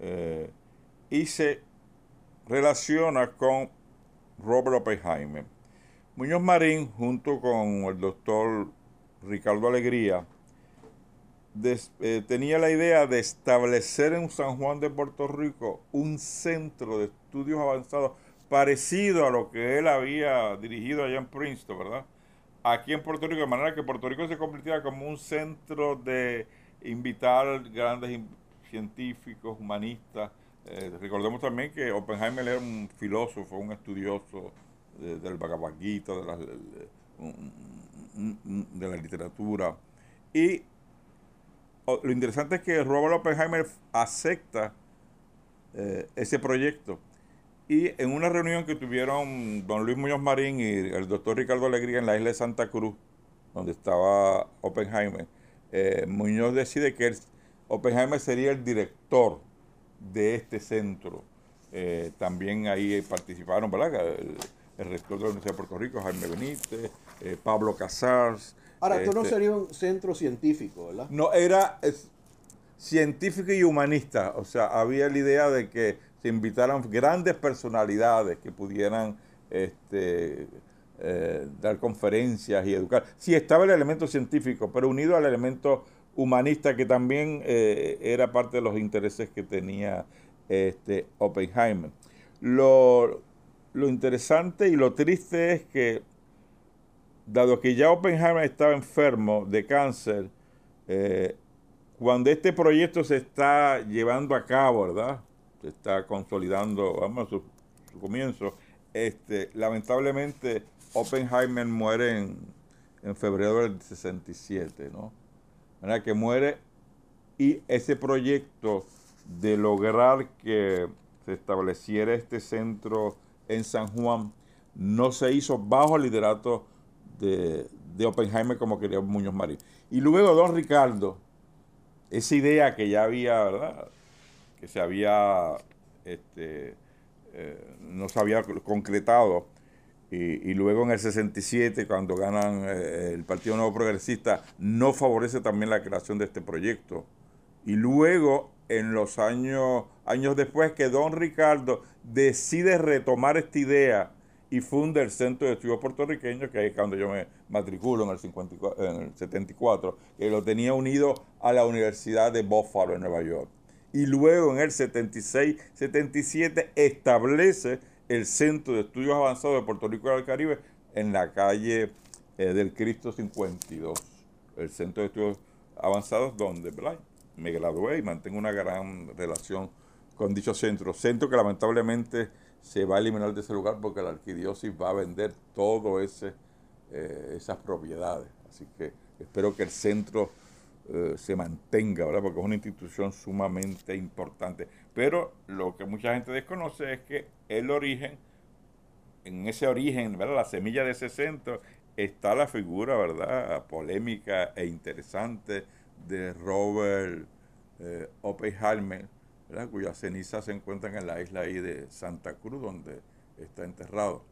eh, y se relaciona con Robert Oppenheimer. Muñoz Marín, junto con el doctor Ricardo Alegría, eh, tenía la idea de establecer en San Juan de Puerto Rico un centro de estudios avanzados parecido a lo que él había dirigido allá en Princeton, ¿verdad? Aquí en Puerto Rico, de manera que Puerto Rico se convirtiera como un centro de invitar grandes científicos, humanistas. Eh, recordemos también que Oppenheimer era un filósofo, un estudioso del Bhagavad de la, de la literatura. Y lo interesante es que Robert Oppenheimer acepta eh, ese proyecto. Y en una reunión que tuvieron don Luis Muñoz Marín y el doctor Ricardo Alegría en la isla de Santa Cruz, donde estaba Oppenheimer, eh, Muñoz decide que Oppenheimer sería el director de este centro. Eh, también ahí participaron, ¿verdad? El, rector de la Universidad de Puerto Rico, Jaime Benítez, Pablo Casars, Ahora, esto no este, sería un centro científico, ¿verdad? No, era científico y humanista. O sea, había la idea de que se invitaran grandes personalidades que pudieran este, eh, dar conferencias y educar. Sí, estaba el elemento científico, pero unido al elemento humanista que también eh, era parte de los intereses que tenía este, Oppenheimer. Lo, lo interesante y lo triste es que dado que ya Oppenheimer estaba enfermo de cáncer, eh, cuando este proyecto se está llevando a cabo, ¿verdad? Se está consolidando, vamos a su, comienzo, este, lamentablemente Oppenheimer muere en, en, febrero del 67, ¿no? ¿Verdad? Que muere y ese proyecto de lograr que se estableciera este centro en San Juan no se hizo bajo el liderato de, de Oppenheimer como quería Muñoz Marín. Y luego don Ricardo, esa idea que ya había, ¿verdad? Que se había, este, eh, no se había concretado. Y, luego en el 67, cuando ganan eh, el Partido Nuevo Progresista, no favorece también la creación de este proyecto. Y luego, en los años, años después, que don Ricardo decide retomar esta idea y funda el Centro de Estudios Puertorriqueños, que es cuando yo me matriculo en el, 54, en el 74, que lo tenía unido a la Universidad de Buffalo en Nueva York. Y luego en el 76, 77 establece el Centro de Estudios Avanzados de Puerto Rico y del Caribe en la calle eh, del Cristo 52, el Centro de Estudios Avanzados donde me gradué y mantengo una gran relación con dicho centro. Centro que lamentablemente se va a eliminar de ese lugar porque la arquidiócesis va a vender todo ese eh, esas propiedades. Así que espero que el centro eh, se mantenga, ¿verdad? Porque es una institución sumamente importante. Pero lo que mucha gente desconoce es que el origen, en ese origen, ¿verdad? La semilla de ese centro está la figura, ¿verdad? Polémica e interesante de Robert eh, Oppenheimer, cuyas cenizas se encuentran en la isla ahí de Santa Cruz, donde está enterrado.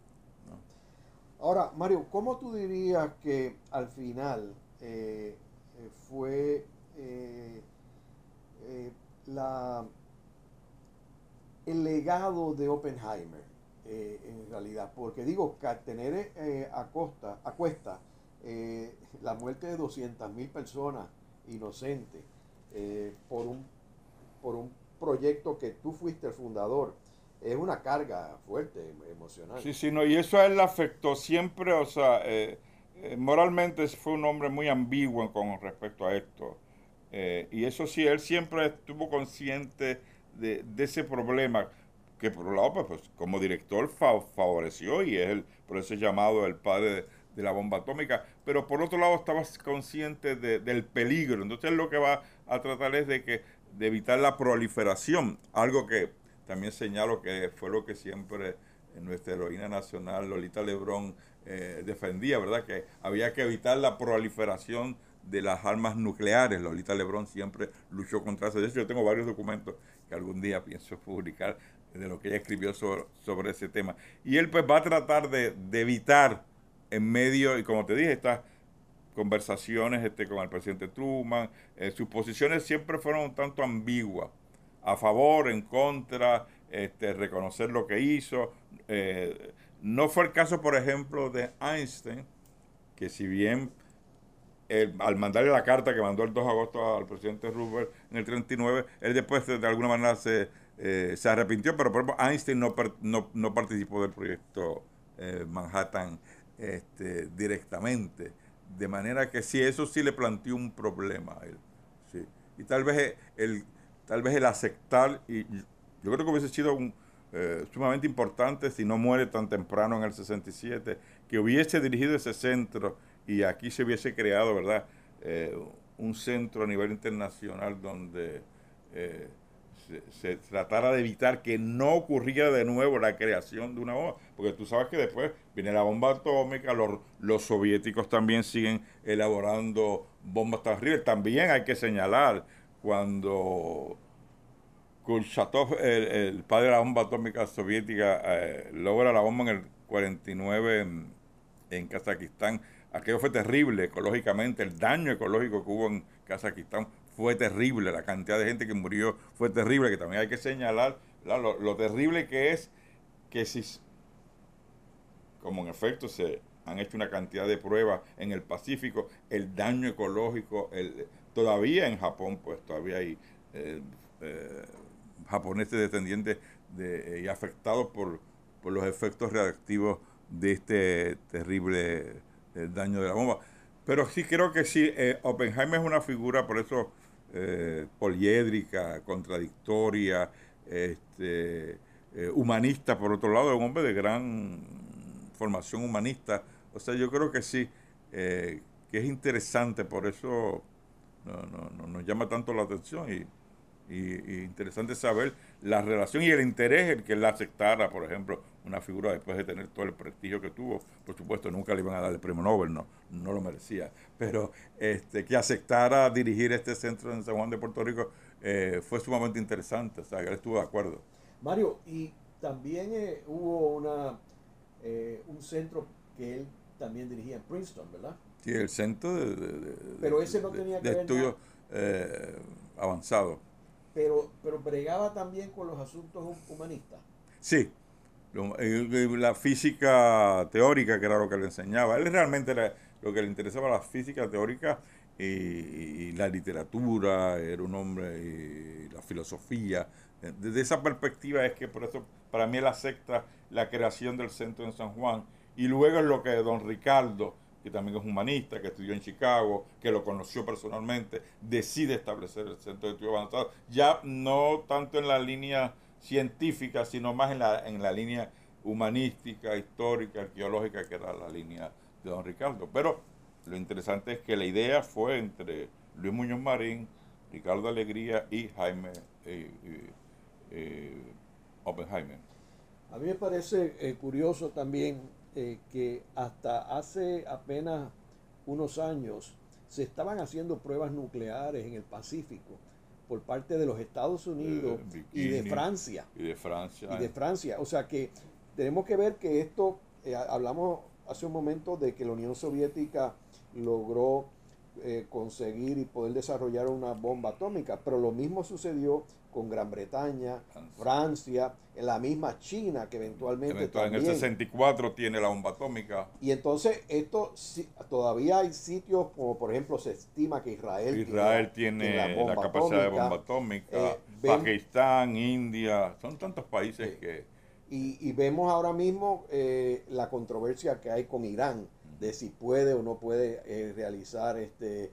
Ahora, Mario, ¿cómo tú dirías que al final eh, eh, fue eh, la, el legado de Oppenheimer, en realidad, porque digo, tener a, costa, a cuesta la muerte de 200.000 personas inocentes por, un, por un proyecto que tú fuiste el fundador, es una carga fuerte, emocional. Sí, sí, no, y eso a él le afectó siempre, o sea, moralmente fue un hombre muy ambiguo con respecto a esto. y eso sí, él siempre estuvo consciente de, ese problema que por un lado, pues, pues como director favoreció y es el, por eso llamado el padre de, la bomba atómica, pero por otro lado estaba consciente del peligro. Entonces lo que va a tratar es de que de evitar la proliferación, algo que también señalo que fue lo que siempre nuestra heroína nacional, Lolita Lebrón, eh, defendía, ¿verdad? Que había que evitar la proliferación de las armas nucleares. Lolita Lebrón siempre luchó contra eso. De hecho, yo tengo varios documentos que algún día pienso publicar de lo que ella escribió sobre, ese tema. Y él pues va a tratar de, evitar en medio, y como te dije, estas conversaciones este, con el presidente Truman, eh, sus posiciones siempre fueron un tanto ambiguas, a favor, en contra, este, reconocer lo que hizo. Eh, no fue el caso, por ejemplo, de Einstein, que si bien al mandarle la carta que mandó el 2 de agosto al presidente Roosevelt en el 39, él después de, alguna manera se, eh, se arrepintió, pero por ejemplo Einstein no, no, participó del proyecto eh, Manhattan este, directamente. De manera que sí, eso sí le planteó un problema a él. Sí. Y tal vez el, tal vez el aceptar, y yo creo que hubiese sido eh, sumamente importante si no muere tan temprano en el 67, que hubiese dirigido ese centro y aquí se hubiese creado, ¿verdad?, eh, un centro a nivel internacional donde eh, se, tratara de evitar que no ocurriera de nuevo la creación de una bomba, porque tú sabes que después viene la bomba atómica, los, los soviéticos también siguen elaborando bombas terribles. También hay que señalar cuando Kurchatov, el, padre de la bomba atómica soviética, eh, logra la bomba en el 49 en, en Kazajistán, Aquello fue terrible ecológicamente, el daño ecológico que hubo en Kazajistán fue terrible, la cantidad de gente que murió fue terrible, que también hay que señalar lo, terrible que es que si, como en efecto se han hecho una cantidad de pruebas en el Pacífico, el daño ecológico, el, todavía en Japón, pues todavía hay eh, eh, japoneses descendientes de, y afectados por, por los efectos reactivos de este terrible daño de la bomba. Pero sí creo que sí, eh, Oppenheimer es una figura, por eso, eh, poliédrica, contradictoria, este, eh, humanista, por otro lado, es un hombre de gran formación humanista. O sea, yo creo que sí, que es interesante, por eso no, nos llama tanto la atención y, y, interesante saber la relación y el interés el que él aceptara, por ejemplo, una figura después de tener todo el prestigio que tuvo. Por supuesto, nunca le iban a dar el premio Nobel, no, no lo merecía. Pero este, que aceptara dirigir este centro en San Juan de Puerto Rico eh, fue sumamente interesante. O sea, que él estuvo de acuerdo. Mario, y también eh, hubo una, eh, un centro que él también dirigía en Princeton, ¿verdad? Sí, el centro de, Pero ese no tenía que ver estudios avanzados. Pero, pero bregaba también con los asuntos humanistas. Sí, la física teórica, que era lo que le enseñaba. Él realmente lo que le interesaba la física teórica y, la literatura, era un hombre y la filosofía. Desde esa perspectiva es que por eso para mí él acepta la creación del centro en San Juan. Y luego es lo que don Ricardo, que también es humanista, que estudió en Chicago, que lo conoció personalmente, decide establecer el centro de estudio avanzado. Ya no tanto en la línea científica, sino más en la, en la línea humanística, histórica, arqueológica, que era la línea de don Ricardo. Pero lo interesante es que la idea fue entre Luis Muñoz Marín, Ricardo Alegría y Jaime eh, eh, eh, Oppenheimer. A mí me parece curioso también que hasta hace apenas unos años se estaban haciendo pruebas nucleares en el Pacífico por parte de los Estados Unidos eh, y de Francia. Y de Francia. Y de Francia. O sea que tenemos que ver que esto, eh, hablamos hace un momento de que la Unión Soviética logró eh, conseguir y poder desarrollar una bomba atómica. Pero lo mismo sucedió con Gran Bretaña, Francia, en la misma China que eventualmente En el 64 tiene la bomba atómica. Y entonces esto todavía hay sitios como por ejemplo se estima que Israel, Israel tiene, la, capacidad de bomba atómica, eh, Pakistán, India, son tantos países que... Y, vemos ahora mismo eh, la controversia que hay con Irán de si puede o no puede eh, realizar este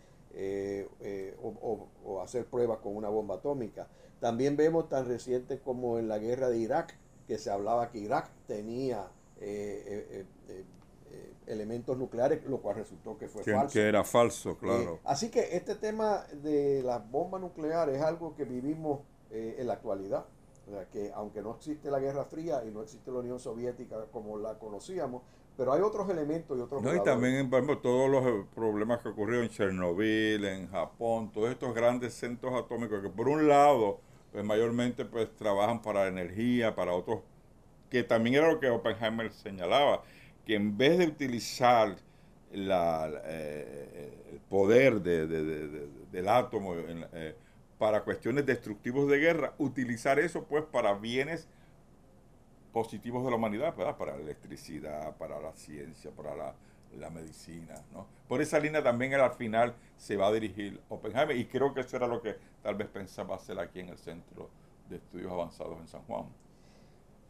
o hacer pruebas con una bomba atómica. También vemos tan reciente como en la guerra de Irak, que se hablaba que Irak tenía eh, eh, eh, elementos nucleares, lo cual resultó que fue falso. Que era falso, claro. así que este tema de las bombas nucleares es algo que vivimos en la actualidad. O sea, que aunque no existe la Guerra Fría y no existe la Unión Soviética como la conocíamos, pero hay otros elementos y otros No, y también, por ejemplo, todos los eh, problemas que ocurrieron en Chernobyl, en Japón, todos estos grandes centros atómicos que por un lado, pues mayormente pues trabajan para energía, para otros, que también era lo que Oppenheimer señalaba, que en vez de utilizar la, eh, el poder del átomo eh, para cuestiones destructivos de guerra, utilizar eso pues para bienes positivos de la humanidad, para la electricidad, para la ciencia, para la, medicina. ¿no? Por esa línea también al final se va a dirigir Oppenheimer y creo que eso era lo que tal vez pensaba hacer aquí en el Centro de Estudios Avanzados en San Juan.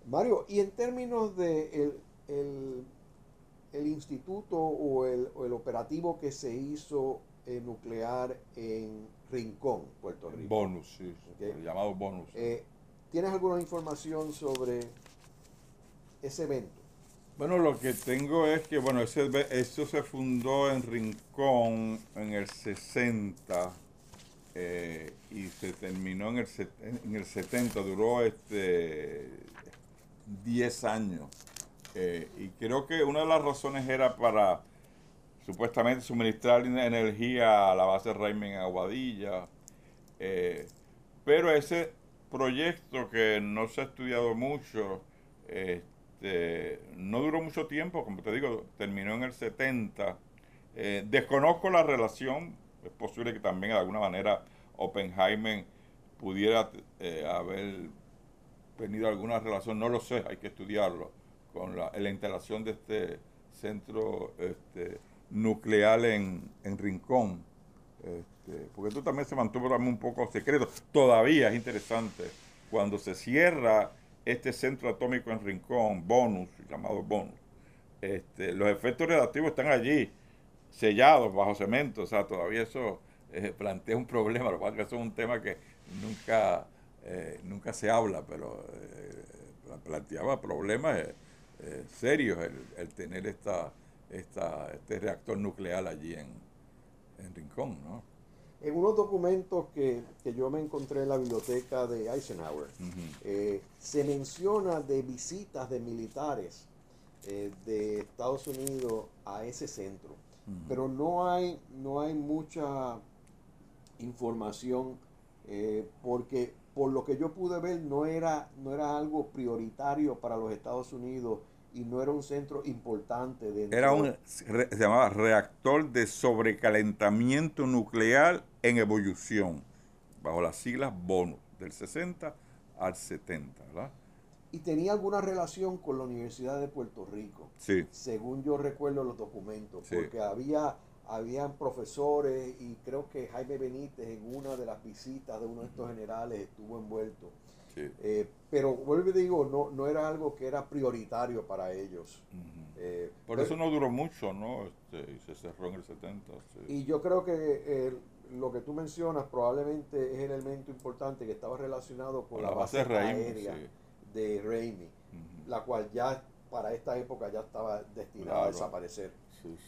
Mario, y en términos de el, el, instituto o el, operativo que se hizo eh, nuclear en Rincón, Puerto Rico. Bonus, sí, el llamado bonus. Eh, ¿Tienes alguna información sobre ese evento? Bueno, lo que tengo es que, bueno, ese, eso se fundó en Rincón en el 60 eh, y se terminó en el, en el 70, duró este 10 años. Eh, y creo que una de las razones era para supuestamente suministrar energía a la base Raymond Aguadilla. Eh, pero ese proyecto que no se ha estudiado mucho, este, no duró mucho tiempo, como te digo, terminó en el 70. Eh, desconozco la relación, es posible que también de alguna manera Oppenheimer pudiera eh, haber tenido alguna relación, no lo sé, hay que estudiarlo, con la, instalación de este centro este, nuclear en, Rincón. Este, porque esto también se mantuvo un poco secreto. Todavía es interesante, cuando se cierra este centro atómico en Rincón, bonus, llamado bonus, este, los efectos reactivos están allí, sellados bajo cemento, o sea, todavía eso eh, plantea un problema, lo cual que es un tema que nunca, eh, nunca se habla, pero eh, planteaba problemas serios el, tener esta, esta, este reactor nuclear allí en, en Rincón, ¿no? En unos documentos que, yo me encontré en la biblioteca de Eisenhower, eh, se menciona de visitas de militares eh, de Estados Unidos a ese centro, pero no hay, no hay mucha información eh, porque por lo que yo pude ver no era, no era algo prioritario para los Estados Unidos y no era un centro importante. Dentro era un, se llamaba reactor de sobrecalentamiento nuclear en evolución, bajo las siglas BONUS, del 60 al 70, ¿verdad? Y tenía alguna relación con la Universidad de Puerto Rico, sí. según yo recuerdo los documentos, porque había habían profesores y creo que Jaime Benítez en una de las visitas de uno de estos generales estuvo envuelto. Eh, pero vuelvo y digo, no, no era algo que era prioritario para ellos. Eh, Por eso no duró mucho, ¿no? Este, y se cerró en el 70. Y yo creo que eh, lo que tú mencionas probablemente es el elemento importante que estaba relacionado con, la, base, aérea de Raimi, la cual ya para esta época ya estaba destinada a desaparecer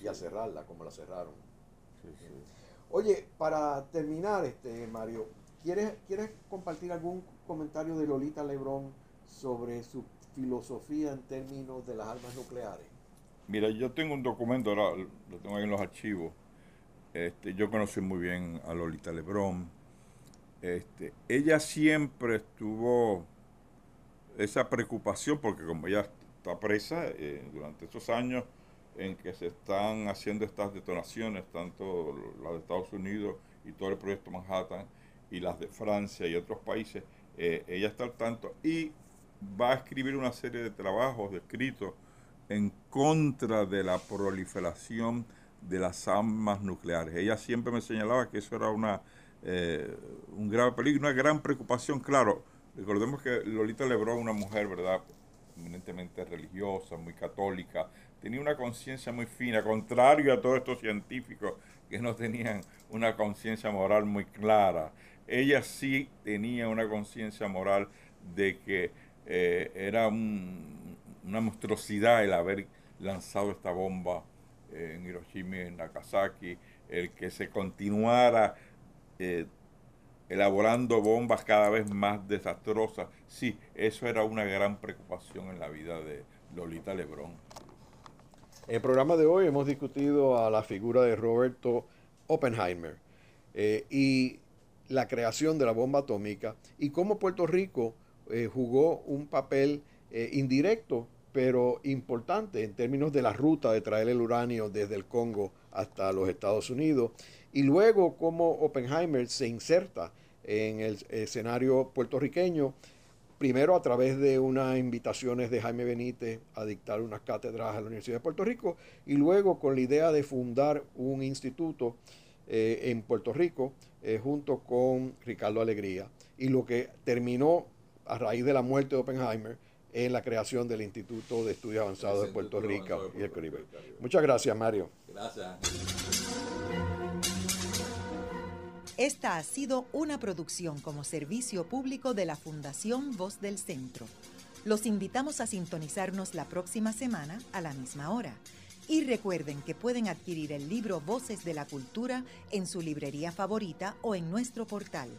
y a cerrarla como la cerraron. Oye, para terminar, este Mario, ¿quieres, ¿quieres compartir algún comentario de Lolita Lebrón sobre su filosofía en términos de las armas nucleares? Mira, yo tengo un documento, ahora lo tengo ahí en los archivos. Este, yo conocí muy bien a Lolita Lebrón. Este, ella siempre estuvo esa preocupación, porque como ella está presa, eh, durante esos años en que se están haciendo estas detonaciones, tanto las de Estados Unidos y todo el proyecto Manhattan y las de Francia y otros países, eh, ella está al tanto y va a escribir una serie de trabajos, de escritos, en contra de la proliferación de las armas nucleares. Ella siempre me señalaba que eso era una, eh, un grave peligro, una gran preocupación. Claro, recordemos que Lolita Lebrón, una mujer, ¿verdad?, eminentemente religiosa, muy católica, tenía una conciencia muy fina, contrario a todos estos científicos que no tenían una conciencia moral muy clara. Ella sí tenía una conciencia moral de que eh, era una monstruosidad el haber lanzado esta bomba en Hiroshima y en Nagasaki, el que se continuara eh, elaborando bombas cada vez más desastrosas. Sí, eso era una gran preocupación en la vida de Lolita Lebrón. En el programa de hoy hemos discutido a la figura de Roberto Oppenheimer y la creación de la bomba atómica y cómo Puerto Rico eh, jugó un papel eh, indirecto, pero importante en términos de la ruta de traer el uranio desde el Congo hasta los Estados Unidos. Y luego cómo Oppenheimer se inserta en el escenario puertorriqueño, primero a través de unas invitaciones de Jaime Benítez a dictar unas cátedras a la Universidad de Puerto Rico, y luego con la idea de fundar un instituto eh, en Puerto Rico junto con Ricardo Alegría. Y lo que terminó a raíz de la muerte de Oppenheimer en la creación del Instituto de Estudios Avanzados de Puerto Rico y el Caribe. Muchas gracias, Mario. Gracias. Esta ha sido una producción como servicio público de la Fundación Voz del Centro. Los invitamos a sintonizarnos la próxima semana a la misma hora. Y recuerden que pueden adquirir el libro Voces de la Cultura en su librería favorita o en nuestro portal.